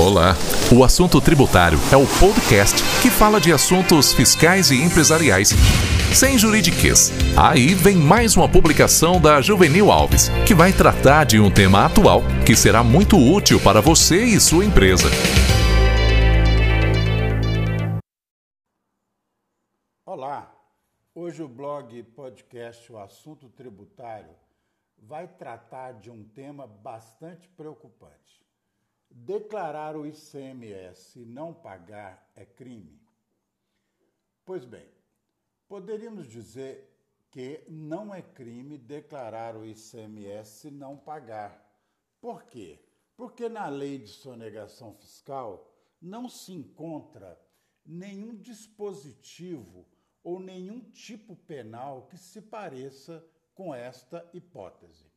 Olá! O Assunto Tributário é o podcast que fala de assuntos fiscais e empresariais sem juridiquês. Aí vem mais uma publicação da Juvenil Alves, que vai tratar de um tema atual que será muito útil para você e sua empresa. Olá! Hoje o blog podcast O Assunto Tributário vai tratar de um tema bastante preocupante. Declarar o ICMS e não pagar é crime? Pois bem, poderíamos dizer que não é crime declarar o ICMS e não pagar. Por quê? Porque na lei de sonegação fiscal não se encontra nenhum dispositivo ou nenhum tipo penal que se pareça com esta hipótese.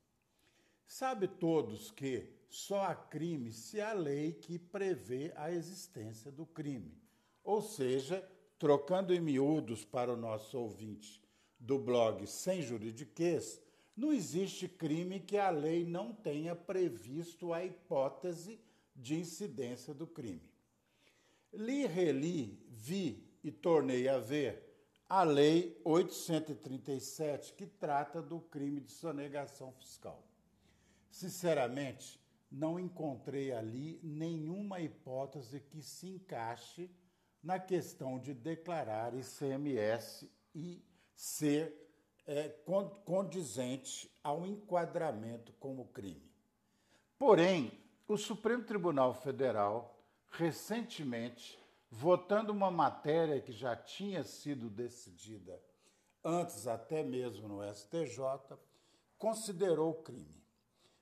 Sabe todos que só há crime se há lei que prevê a existência do crime. Ou seja, trocando em miúdos para o nosso ouvinte do blog Sem Juridiquês, não existe crime que a lei não tenha previsto a hipótese de incidência do crime. Li, reli, vi e tornei a ver a Lei 837, que trata do crime de sonegação fiscal. Sinceramente, não encontrei ali nenhuma hipótese que se encaixe na questão de declarar ICMS e ser é, condizente ao enquadramento como crime. Porém, o Supremo Tribunal Federal, recentemente, votando uma matéria que já tinha sido decidida antes até mesmo no STJ, considerou crime.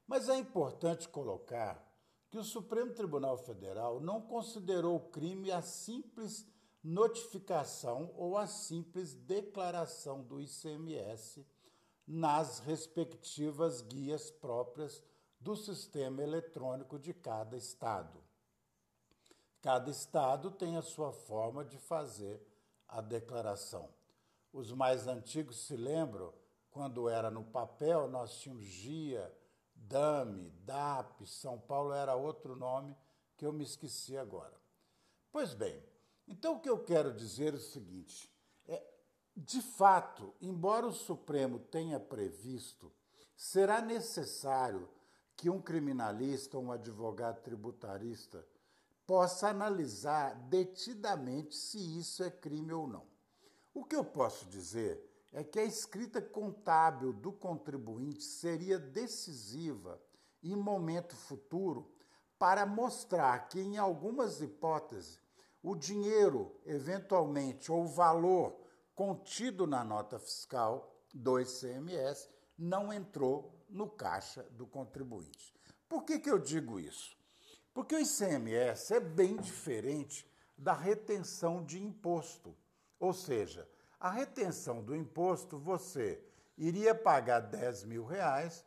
Mas é importante colocar que o Supremo Tribunal Federal não considerou crime a simples notificação ou a simples declaração do ICMS nas respectivas guias próprias do sistema eletrônico de cada estado. Cada estado tem a sua forma de fazer a declaração. Os mais antigos se lembram, quando era no papel, nós tínhamos GIA, DAME, DAP, São Paulo era outro nome que eu me esqueci agora. Pois bem, então o que eu quero dizer é o seguinte: é, de fato, embora o Supremo tenha previsto, será necessário que um criminalista um advogado tributarista possa analisar detidamente se isso é crime ou não. O que eu posso dizer é que a escrita contábil do contribuinte seria decisiva em momento futuro para mostrar que, em algumas hipóteses, o dinheiro, eventualmente, ou o valor contido na nota fiscal do ICMS não entrou no caixa do contribuinte. Por que, que eu digo isso? Porque o ICMS é bem diferente da retenção de imposto. Ou seja, a retenção do imposto, você iria pagar 10 mil reais,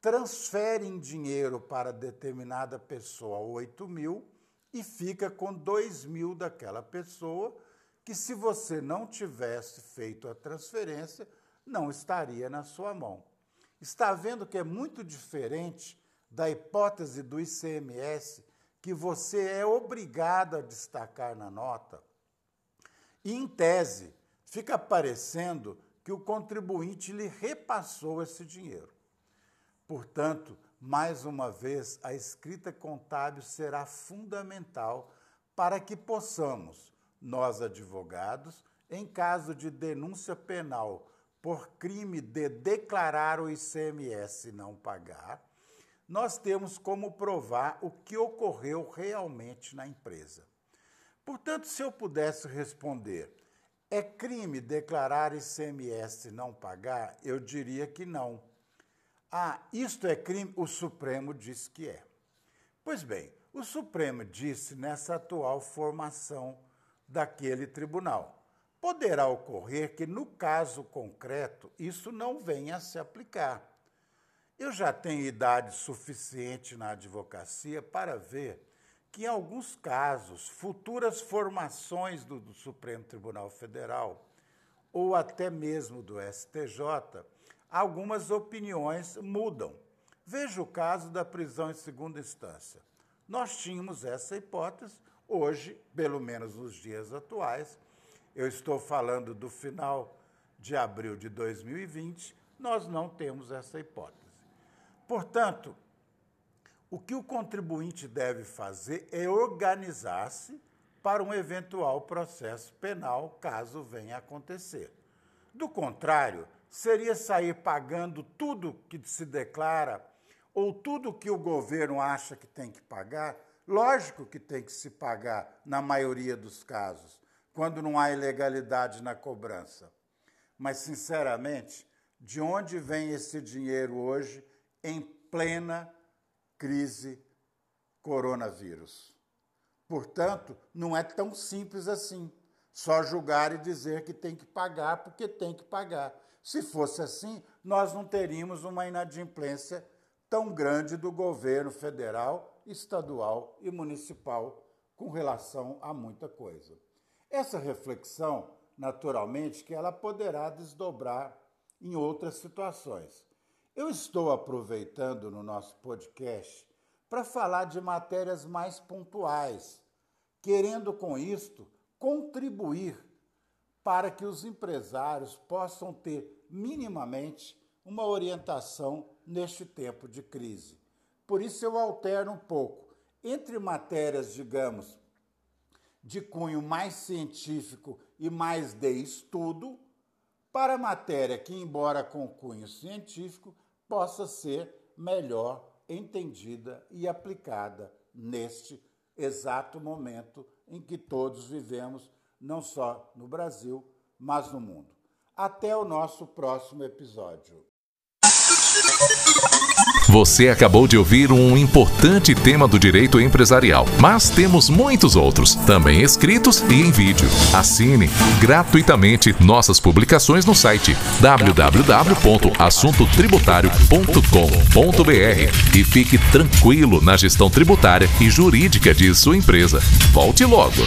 transfere em dinheiro para determinada pessoa 8 mil e fica com 2 mil daquela pessoa, que se você não tivesse feito a transferência, não estaria na sua mão. Está vendo que é muito diferente da hipótese do ICMS, que você é obrigado a destacar na nota? E, em tese, fica parecendo que o contribuinte lhe repassou esse dinheiro. Portanto, mais uma vez, a escrita contábil será fundamental para que possamos, nós advogados, em caso de denúncia penal por crime de declarar o ICMS não pagar, nós temos como provar o que ocorreu realmente na empresa. Portanto, se eu pudesse responder, é crime declarar ICMS não pagar? Eu diria que não. Ah, isto é crime? O Supremo diz que é. Pois bem, o Supremo disse nessa atual formação daquele tribunal. Poderá ocorrer que, no caso concreto, isso não venha a se aplicar. Eu já tenho idade suficiente na advocacia para ver que, em alguns casos, futuras formações do, do Supremo Tribunal Federal ou até mesmo do STJ, algumas opiniões mudam. Veja o caso da prisão em segunda instância. nós tínhamos essa hipótese. Hoje, pelo menos nos dias atuais, eu estou falando do final de abril de 2020, nós não temos essa hipótese. Portanto, o que o contribuinte deve fazer é organizar-se para um eventual processo penal, caso venha a acontecer. Do contrário, seria sair pagando tudo que se declara ou tudo que o governo acha que tem que pagar. Lógico que tem que se pagar, na maioria dos casos, quando não há ilegalidade na cobrança. Mas, sinceramente, de onde vem esse dinheiro hoje em plena crise coronavírus? Portanto, não é tão simples assim. Só julgar e dizer que tem que pagar porque tem que pagar. Se fosse assim, nós não teríamos uma inadimplência tão grande do governo federal, estadual e municipal com relação a muita coisa. Essa reflexão, naturalmente, que ela poderá desdobrar em outras situações. Eu estou aproveitando no nosso podcast para falar de matérias mais pontuais, querendo com isto contribuir para que os empresários possam ter minimamente uma orientação neste tempo de crise. Por isso eu alterno um pouco entre matérias, digamos, de cunho mais científico e mais de estudo, para matéria que, embora com cunho científico, possa ser melhor entendida e aplicada neste exato momento em que todos vivemos, não só no Brasil, mas no mundo. Até o nosso próximo episódio. Você acabou de ouvir um importante tema do direito empresarial, mas temos muitos outros, também escritos e em vídeo. Assine gratuitamente nossas publicações no site www.assuntotributário.com.br e fique tranquilo na gestão tributária e jurídica de sua empresa. Volte logo!